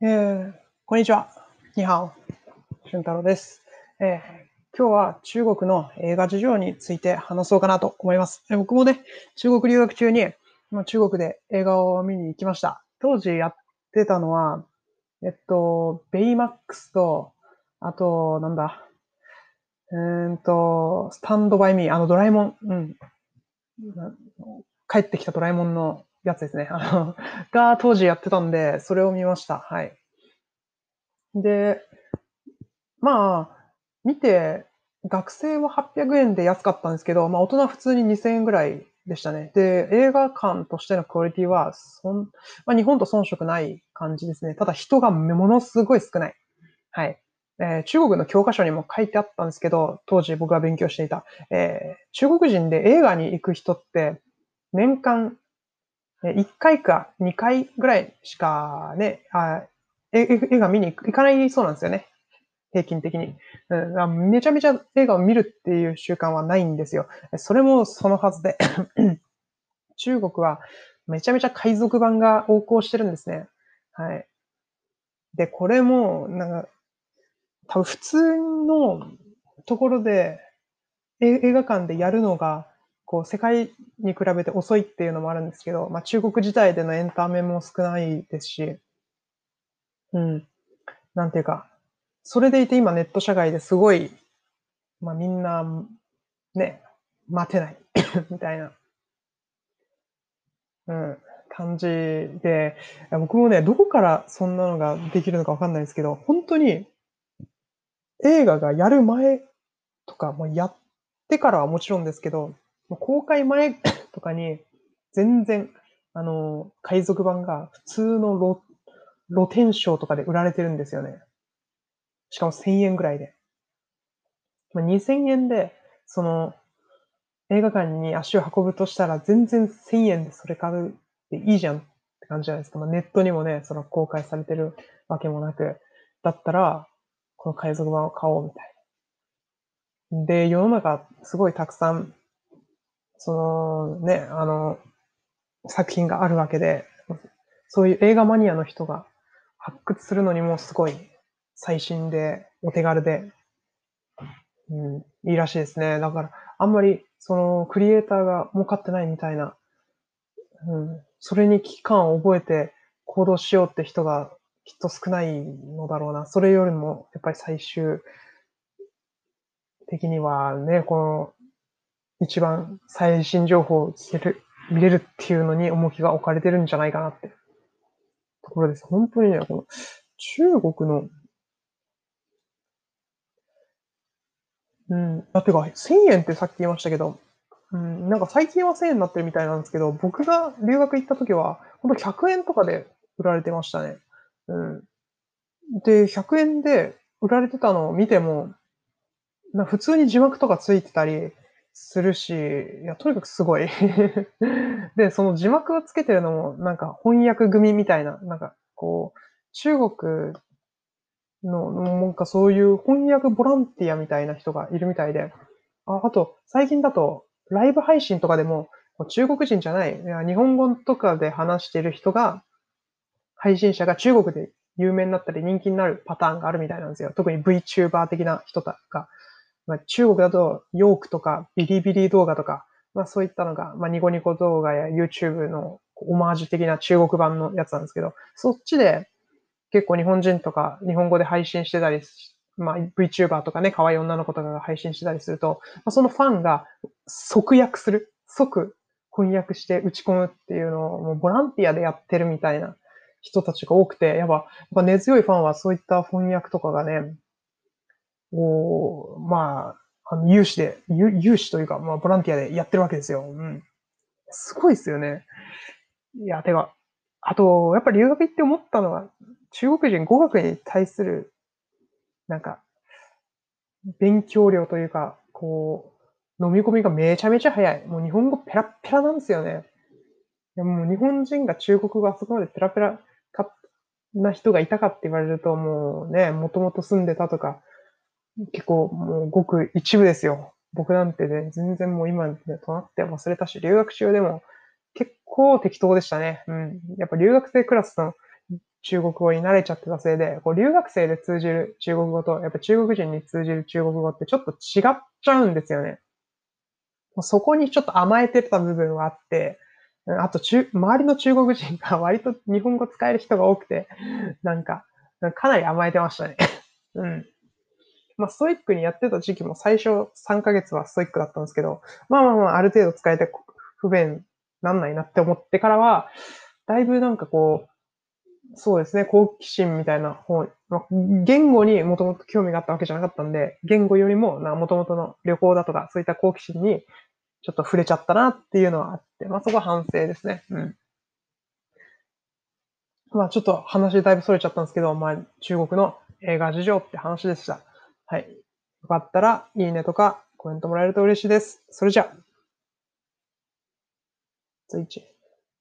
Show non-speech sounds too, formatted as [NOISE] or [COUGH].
えー、こんにちは。にハオ。俊太郎です、えー。今日は中国の映画事情について話そうかなと思います。え僕もね、中国留学中に、中国で映画を見に行きました。当時やってたのは、えっと、ベイマックスと、あと、なんだ、えー、っと、スタンドバイミー、あのドラえもん、うん。帰ってきたドラえもんのやつですね。あの、が当時やってたんで、それを見ました。はい。で、まあ、見て、学生は800円で安かったんですけど、まあ大人普通に2000円ぐらいでしたね。で、映画館としてのクオリティは、そん、まあ日本と遜色ない感じですね。ただ人がものすごい少ない。はい。えー、中国の教科書にも書いてあったんですけど、当時僕が勉強していた、えー、中国人で映画に行く人って、年間1回か2回ぐらいしかね、あ映画見に行かないそうなんですよね。平均的に、うん。めちゃめちゃ映画を見るっていう習慣はないんですよ。それもそのはずで [COUGHS] 中国はめちゃめちゃ海賊版が横行してるんですね。はい。で、これも、なんか、多分普通のところで映画館でやるのがこう、世界に比べて遅いっていうのもあるんですけど、まあ中国自体でのエンタメも少ないですし、うん。なんていうか、それでいて今ネット社会ですごい、まあみんな、ね、待てない [COUGHS] みたいな、うん、感じで、僕もね、どこからそんなのができるのかわかんないですけど、本当に映画がやる前とか、もやってからはもちろんですけど、公開前とかに、全然、あの、海賊版が普通の露露天商とかで売られてるんですよね。しかも1000円ぐらいで。まあ、2000円で、その、映画館に足を運ぶとしたら全然1000円でそれ買うっていいじゃんって感じじゃないですか。まあ、ネットにもね、その公開されてるわけもなく、だったら、この海賊版を買おうみたいな。で、世の中すごいたくさんそのね、あの、作品があるわけで、そういう映画マニアの人が発掘するのにもすごい最新でお手軽で、うん、いいらしいですね。だから、あんまりそのクリエイターが儲かってないみたいな、うん、それに危機感を覚えて行動しようって人がきっと少ないのだろうな。それよりも、やっぱり最終的にはね、この一番最新情報を聞ける、見れるっていうのに重きが置かれてるんじゃないかなってところです。本当にね、この中国の、うん、だってか、1000円ってさっき言いましたけど、うん、なんか最近は1000円になってるみたいなんですけど、僕が留学行った時は、ほんと100円とかで売られてましたね。うん。で、100円で売られてたのを見ても、な普通に字幕とかついてたり、するし、いや、とにかくすごい [LAUGHS] で、その字幕をつけてるのも、なんか翻訳組みたいな、なんかこう、中国の、なんかそういう翻訳ボランティアみたいな人がいるみたいで、ああと、最近だと、ライブ配信とかでも、中国人じゃない、いや日本語とかで話してる人が、配信者が中国で有名になったり人気になるパターンがあるみたいなんですよ。特に VTuber 的な人がまあ、中国だとヨークとかビリビリ動画とか、まあそういったのが、まあニコニコ動画や YouTube のオマージュ的な中国版のやつなんですけど、そっちで結構日本人とか日本語で配信してたり、まあ VTuber とかね、可愛い女の子とかが配信してたりすると、まあ、そのファンが即訳する、即翻訳して打ち込むっていうのをもうボランティアでやってるみたいな人たちが多くて、やっぱ、やっぱ根強いファンはそういった翻訳とかがね、を、まあ、あの、有志で、有志というか、まあ、ボランティアでやってるわけですよ。うん。すごいですよね。いや、てか、あと、やっぱり留学行って思ったのは、中国人語学に対する、なんか、勉強量というか、こう、飲み込みがめちゃめちゃ早い。もう日本語ペラペラなんですよね。でもう日本人が中国語あそこまでペラペラな人がいたかって言われると、もうね、もともと住んでたとか、結構もうごく一部ですよ。僕なんてね、全然もう今、となって忘れたし、留学中でも結構適当でしたね。うん。やっぱ留学生クラスの中国語に慣れちゃってたせいで、こう留学生で通じる中国語と、やっぱ中国人に通じる中国語ってちょっと違っちゃうんですよね。そこにちょっと甘えてた部分はあって、あと中、周りの中国人が割と日本語使える人が多くて、なんか、かなり甘えてましたね。うん。まあ、ストイックにやってた時期も最初3ヶ月はストイックだったんですけど、まあまあまあ、ある程度使えて不便なんないなって思ってからは、だいぶなんかこう、そうですね、好奇心みたいな方、まあ、言語にもともと興味があったわけじゃなかったんで、言語よりも、もともとの旅行だとか、そういった好奇心にちょっと触れちゃったなっていうのはあって、まあそこは反省ですね。うん。まあちょっと話だいぶ逸れちゃったんですけど、まあ中国の映画事情って話でした。はい。よかったら、いいねとかコメントもらえると嬉しいです。それじゃあ。ツイッチ。